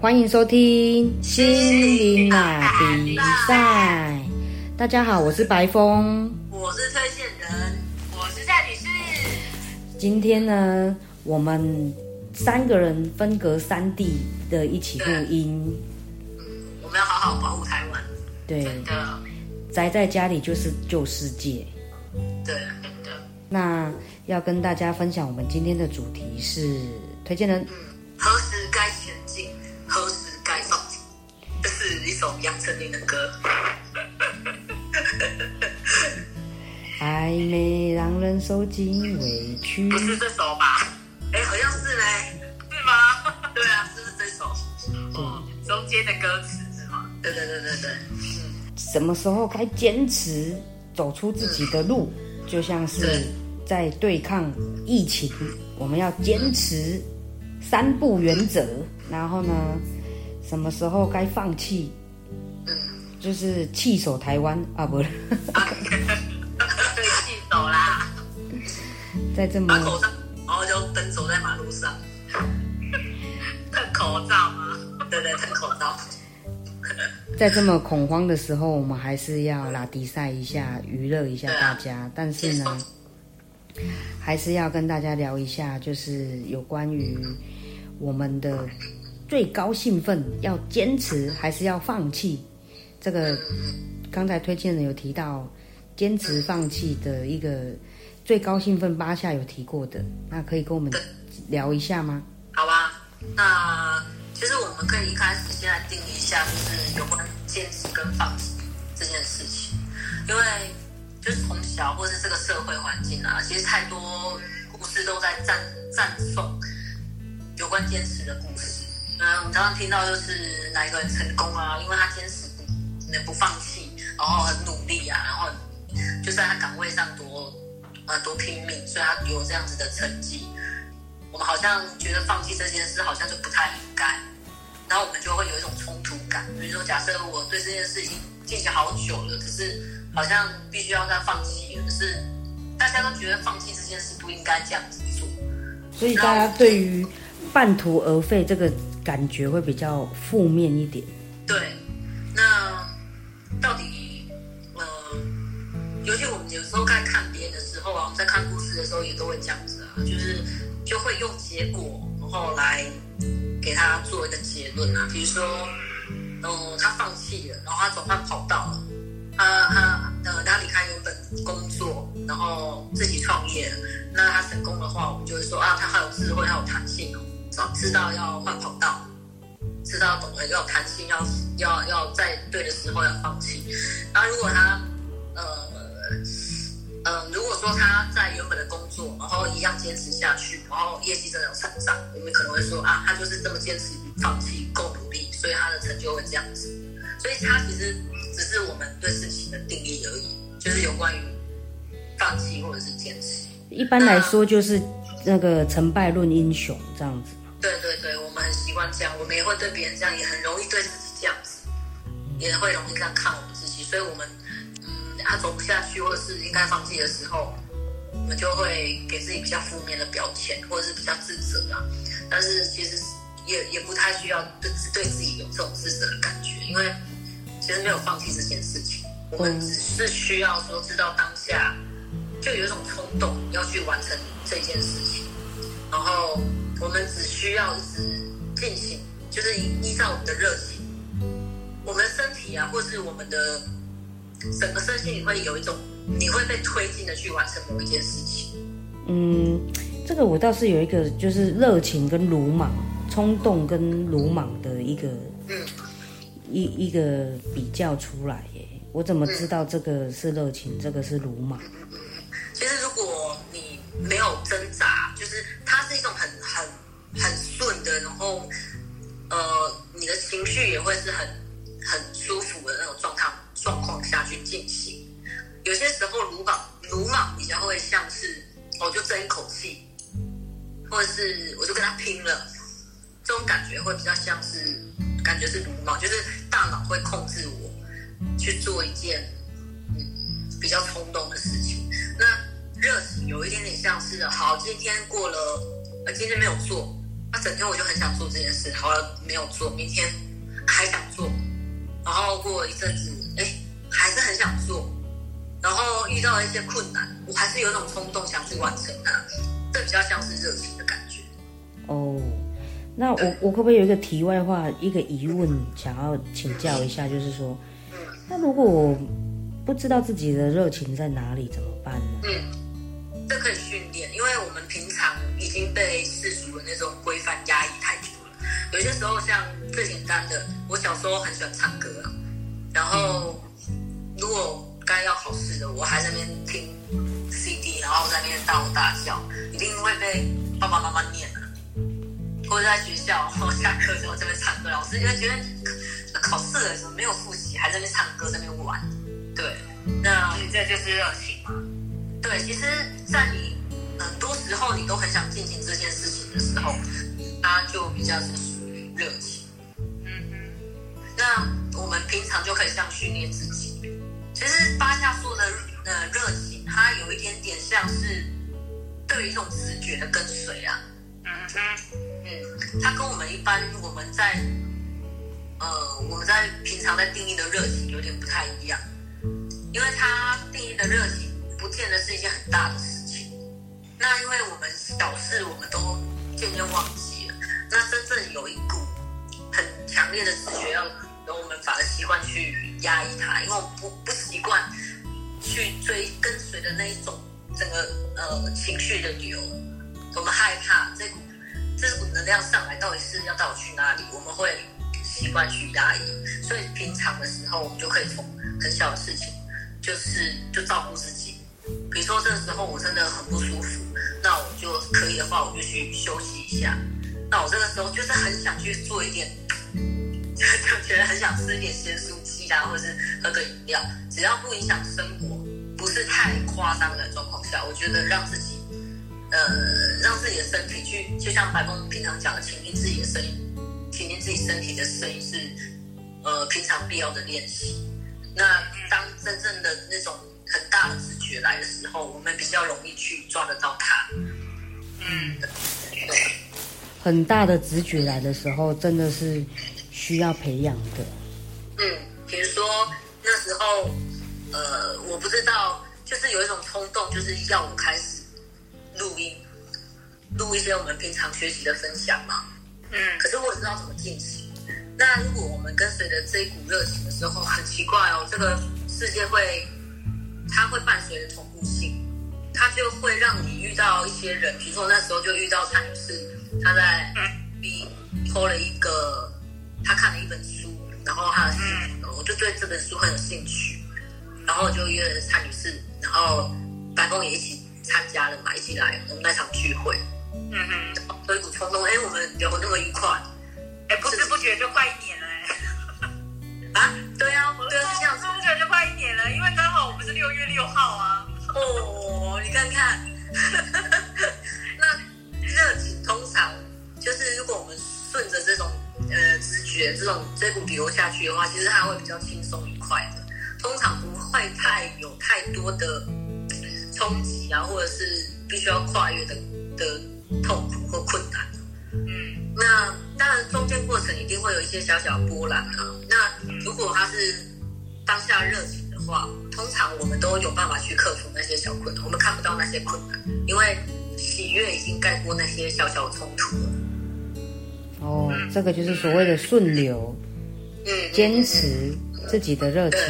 欢迎收听心灵马比赛。大家好，我是白峰。我是推荐人，我是蔡女士。今天呢，我们三个人分隔三地的一起录音。嗯，我们要好好保护台湾。对，真的，宅在家里就是救世界。对，真的。那要跟大家分享，我们今天的主题是推荐人。嗯，何时该前进，何时该放弃？这是一首杨丞琳的歌。暧昧让人受尽委屈。不是这首吧？哎，好像是嘞，是吗？对啊，是不是这首？哦，中间的歌词是吗？对对对对对。嗯，什么时候该坚持走出自己的路？就像是在对抗疫情，我们要坚持三不原则。然后呢，什么时候该放弃？嗯，就是弃守台湾啊，不是。对，弃守啦。在这么口罩，然后就奔走在马路上，戴口罩吗？对对，戴口罩。在这么恐慌的时候，我们还是要拉迪赛一下，娱乐一下大家。但是呢，还是要跟大家聊一下，就是有关于我们的最高兴奋，要坚持还是要放弃？这个刚才推荐人有提到，坚持放弃的一个最高兴奋八下有提过的，那可以跟我们聊一下吗？好吧，那。其实我们可以一开始先来定一下，就是有关坚持跟放弃这件事情，因为就是从小或是这个社会环境啊，其实太多故事都在赞赞颂有关坚持的故事。嗯，我们常常听到就是哪一个人成功啊，因为他坚持不能不放弃，然后很努力啊，然后就在他岗位上多呃多拼命，所以他有这样子的成绩。我们好像觉得放弃这件事好像就不太应该。然后我们就会有一种冲突感，比如说，假设我对这件事已经进行好久了，可是好像必须要再放弃，可是大家都觉得放弃这件事不应该这样子做，所以大家对于半途而废这个感觉会比较负面一点。对，那到底，呃，尤其我们有时候在看别人的时候啊，在看故事的时候也都会这样子啊，就是就会用结果然后来。给他做一个结论啊，比如说，嗯，他放弃了，然后他转换跑道了，他他呃，他离开原本工作，然后自己创业，那他成功的话，我们就会说啊，他很有智慧，很有弹性哦，早知道要换跑道，知道懂得要弹性，要要要在对的时候要放弃。那如果他呃。嗯，如果说他在原本的工作，然后一样坚持下去，然后业绩真的有成长，我们可能会说啊，他就是这么坚持放弃，够努力，所以他的成就会这样子。所以他其实只是我们对事情的定义而已，就是有关于放弃或者是坚持。一般来说，就是那个成败论英雄这样子。对对对，我们很习惯这样，我们也会对别人这样，也很容易对自己这样子，也会容易这样看我们自己，所以我们嗯。他走不下去，或者是应该放弃的时候，我们就会给自己比较负面的标签，或者是比较自责啊。但是其实也也不太需要对对自己有这种自责的感觉，因为其实没有放弃这件事情，我们只是需要说知道当下就有一种冲动要去完成这件事情，然后我们只需要一直进行，就是依照我们的热情，我们的身体啊，或是我们的。整个身心你会有一种，你会被推进的去完成某一件事情。嗯，这个我倒是有一个，就是热情跟鲁莽、冲动跟鲁莽的一个，嗯，一一个比较出来耶。我怎么知道这个是热情，这个是鲁莽？其实如果你没有挣扎，就是它是一种很很很顺的，然后呃，你的情绪也会是很很点点像是，好，今天过了，呃，今天没有做，那整天我就很想做这件事，好了没有做，明天还想做，然后过一阵子，哎，还是很想做，然后遇到了一些困难，我还是有种冲动想去完成它，这比较像是热情的感觉。哦，那我我可不可以有一个题外话，一个疑问，想要请教一下，就是说，那如果我不知道自己的热情在哪里，怎么办呢？嗯，这可以训练，因为我们平常已经被世俗的那种规范压抑太久了。有些时候，像最简单的，我小时候很喜欢唱歌，然后如果该要考试的，我还在那边听 CD，然后在那边大吼大叫，一定会被爸爸妈妈念啊。或者在学校，然后下课之后这边唱歌，老师就会觉得考试了怎么没有复习，还在那边唱歌，在那边玩。对，那这就是热情。对，其实，在你很多时候你都很想进行这件事情的时候，它就比较是属于热情。嗯嗯。那我们平常就可以这样训练自己。其实八下说的呃热情，它有一点点像是对于一种直觉的跟随啊。嗯嗯。嗯，它跟我们一般我们在呃我们在平常在定义的热情有点不太一样。因为他定义的热情，不见得是一件很大的事情。那因为我们小事，我们都渐渐忘记了。那真正有一股很强烈的直觉，要由我们反而习惯去压抑它，因为我们不不习惯去追跟随的那一种整个呃情绪的流。我们害怕这股这股能量上来，到底是要带我去哪里？我们会习惯去压抑。所以平常的时候，我们就可以从很小的事情。就是就照顾自己，比如说这个时候我真的很不舒服，那我就可以的话，我就去休息一下。那我这个时候就是很想去做一点，就觉得很想吃一点鲜蔬鸡啊，或者是喝个饮料，只要不影响生活，不是太夸张的状况下，我觉得让自己，呃，让自己的身体去，就像白峰平常讲的，倾听自己的声音，倾听自己身体的声音是，呃，平常必要的练习。那当真正的那种觉来的时候，我们比较容易去抓得到它。嗯，对。很大的直觉来的时候，真的是需要培养的。嗯，比如说那时候，呃，我不知道，就是有一种冲动，就是要我开始录音，录一些我们平常学习的分享嘛。嗯。可是我不知道怎么进行。那如果我们跟随着这一股热情的时候，很奇怪哦，这个世界会，它会伴随着同步性，它就会让你遇到一些人，比如说那时候就遇到蔡女士，她在 B 偷了一个，她看了一本书，然后她的信，我就对这本书很有兴趣，然后就约了蔡女士，然后白宫也一起参加了嘛，一起来我们那场聚会，嗯嗯，有一股冲动，哎，我们聊那么愉快。哎，不知不觉就快一年了哎！啊，对啊，对啊，这样不知不觉就快去的话，其实它会比较轻松愉快的，通常不会太有太多的冲击啊，或者是必须要跨越的的痛苦或困难。嗯，那。当然，中间过程一定会有一些小小波澜啊。那如果他是当下热情的话，通常我们都有办法去克服那些小困难。我们看不到那些困难，因为喜悦已经盖过那些小小的冲突了。哦，这个就是所谓的顺流，嗯，坚持自己的热情。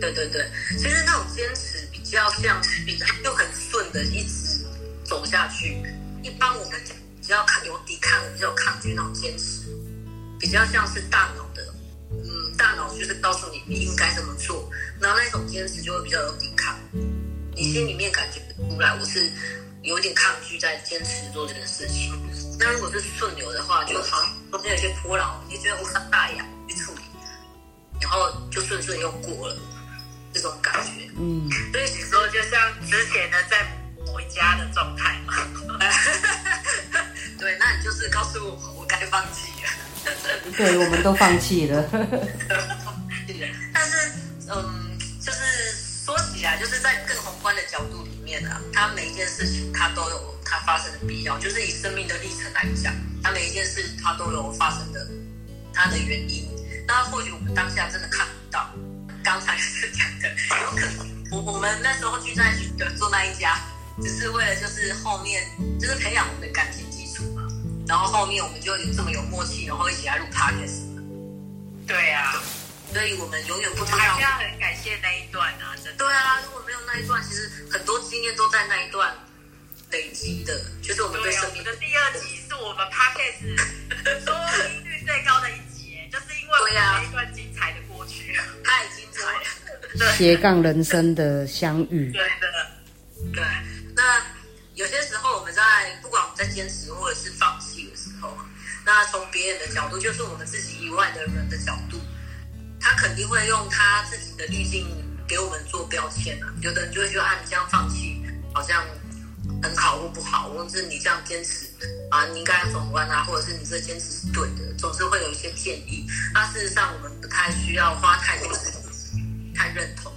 对对对，其实那种坚持比较像比较就很顺的一直走下去。一般我们讲。比较抗有抵抗，比较抗拒那种坚持，比较像是大脑的，嗯，大脑就是告诉你你应该怎么做，然后那种坚持就会比较有抵抗，你心里面感觉不出来，我是有点抗拒在坚持做这件事情。那如果是顺流的话，就好像中间有些波浪，你觉得无伤大雅去处理，然后就顺顺又过了，这种感觉。嗯，所以你说就像之前的在回家的状态嘛。对，那你就是告诉我，我该放弃了。对，我们都放弃了。但是，嗯，就是说起来，就是在更宏观的角度里面啊，它每一件事情它都有它发生的必要。就是以生命的历程来讲，它每一件事它都有发生的它的原因。那或许我们当下真的看不到，刚才是讲的，有可能我我们那时候聚在一起的做那一家，只是为了就是后面就是培养我们的感情基础嘛。然后后面我们就有这么有默契，然后一起来录 podcast。对啊，所以我们永远不知道。要很感谢那一段啊，真的。对啊，如果没有那一段，其实很多经验都在那一段累积的，就是我们对对啊，生命我们的第二集是我们 podcast 收听率最高的一集，就是因为我们对啊那一段精彩的过去。太精彩了。斜杠人生的相遇，对的，对，那有些时候我们在不管我们在坚持或者是放弃的时候啊，那从别人的角度，就是我们自己以外的人的角度，他肯定会用他自己的滤镜给我们做标签啊。有的人就会觉得啊，你这样放弃好像很好或不好，或者是你这样坚持啊，你应该要转弯啊，或者是你这坚持是对的，总是会有一些建议。那事实上，我们不太需要花太多时间太认同。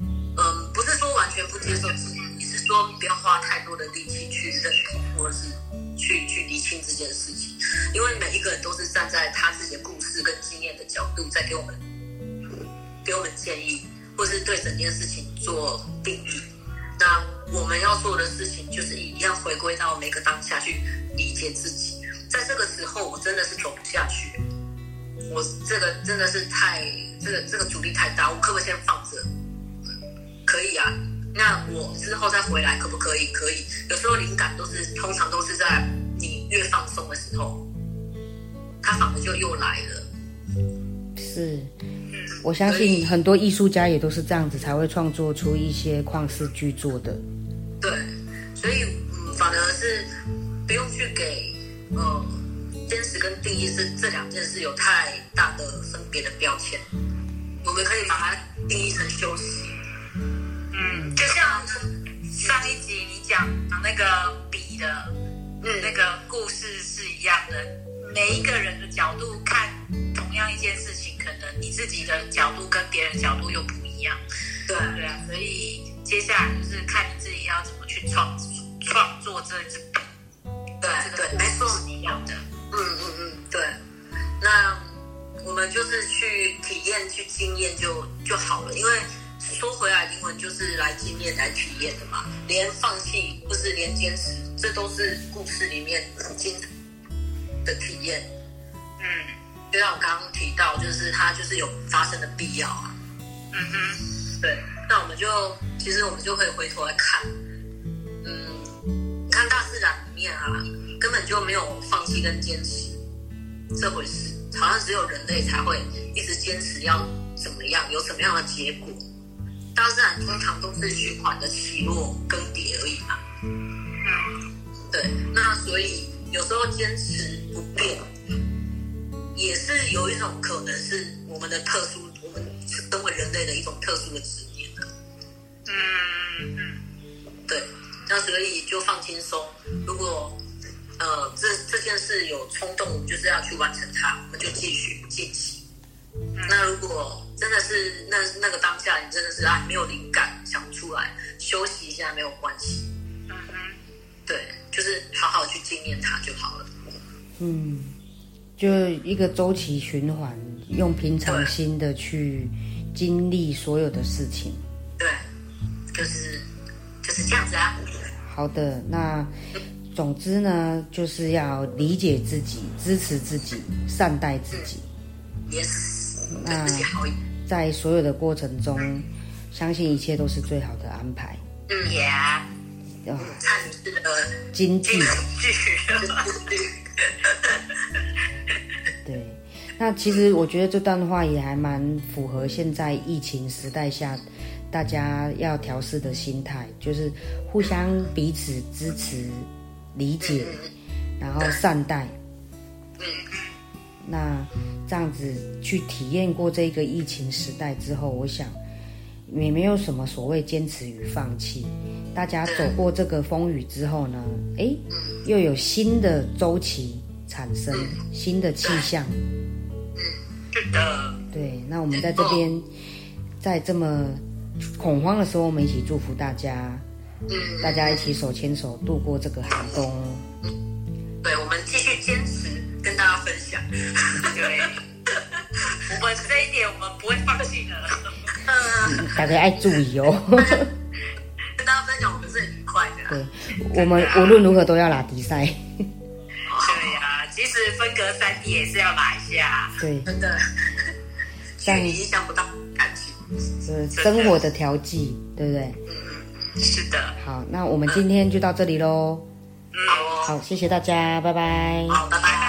嗯，不是说完全不接受自己，是说不要花太多的力气去认同，或者是去去厘清这件事情。因为每一个人都是站在他自己的故事跟经验的角度，在给我们给我们建议，或是对整件事情做定义。那我们要做的事情，就是一样回归到每个当下去理解自己。在这个时候，我真的是走不下去，我这个真的是太这个这个阻力太大，我可不可以先放着？可以啊，那我之后再回来可不可以？可以。有时候灵感都是通常都是在你越放松的时候，它反而就又来了。是。我相信很多艺术家也都是这样子，才会创作出一些旷世巨作的。呃坚持跟定义是这两件事有太大的分别的标签，我们可以把它定义成休息。嗯，就像上一集你讲那个笔的嗯，那个故事是一样的，每一个人的角度看同样一件事情，可能你自己的角度跟别人角度又不一样。对对啊，所以接下来就是看你自己要怎么去创创作这对这个对，没错。是一样的。嗯嗯嗯，对。那我们就是去体验、去经验就就好了，因为说回来，灵魂就是来经验、来体验的嘛。连放弃或是连坚持，这都是故事里面经的体验。嗯就像我刚刚提到，就是它就是有发生的必要啊。嗯哼，对，那我们就其实我们就可以回头来看，面啊，根本就没有放弃跟坚持这回事，好像只有人类才会一直坚持要怎么样，有什么样的结果。大自然通常都是循环的起落更迭而已嘛。嗯对，那所以有时候坚持不变，也是有一种可能是我们的特殊，我们身为人类的一种特殊的执念啊。嗯嗯对，那所以就放轻松。如果呃这这件事有冲动，我们就是要去完成它，我们就继续进行。那如果真的是那那个当下，你真的是啊没有灵感想不出来，休息一下没有关系。嗯哼，对，就是好好去纪念它就好了。嗯，就一个周期循环，用平常心的去经历所有的事情。对，就是就是这样子啊。好的，那总之呢，就是要理解自己，支持自己，善待自己。Yes，那。在所有的过程中，相信一切都是最好的安排。嗯，也啊，哦，看你是呃金句剧。剧，对，那其实我觉得这段话也还蛮符合现在疫情时代下大家要调试的心态，就是互相彼此支持、理解，然后善待。那这样子去体验过这个疫情时代之后，我想也没有什么所谓坚持与放弃。大家走过这个风雨之后呢，诶，又有新的周期产生，新的气象。对，那我们在这边，在这么恐慌的时候，我们一起祝福大家，嗯，大家一起手牵手度过这个寒冬。对，我们继续坚持跟大家分享。对，我们这一点我们不会放弃的。嗯，大家爱注意哦。跟大家分享我们是很愉快的。对，我们无论如何都要拉比赛。对呀、即使分隔三地也是要来一下。对，真的，距离影响不到感情。就是生活的调剂，对不对？是的，好，那我们今天就到这里喽。嗯，好，谢谢大家，拜拜。好，拜拜。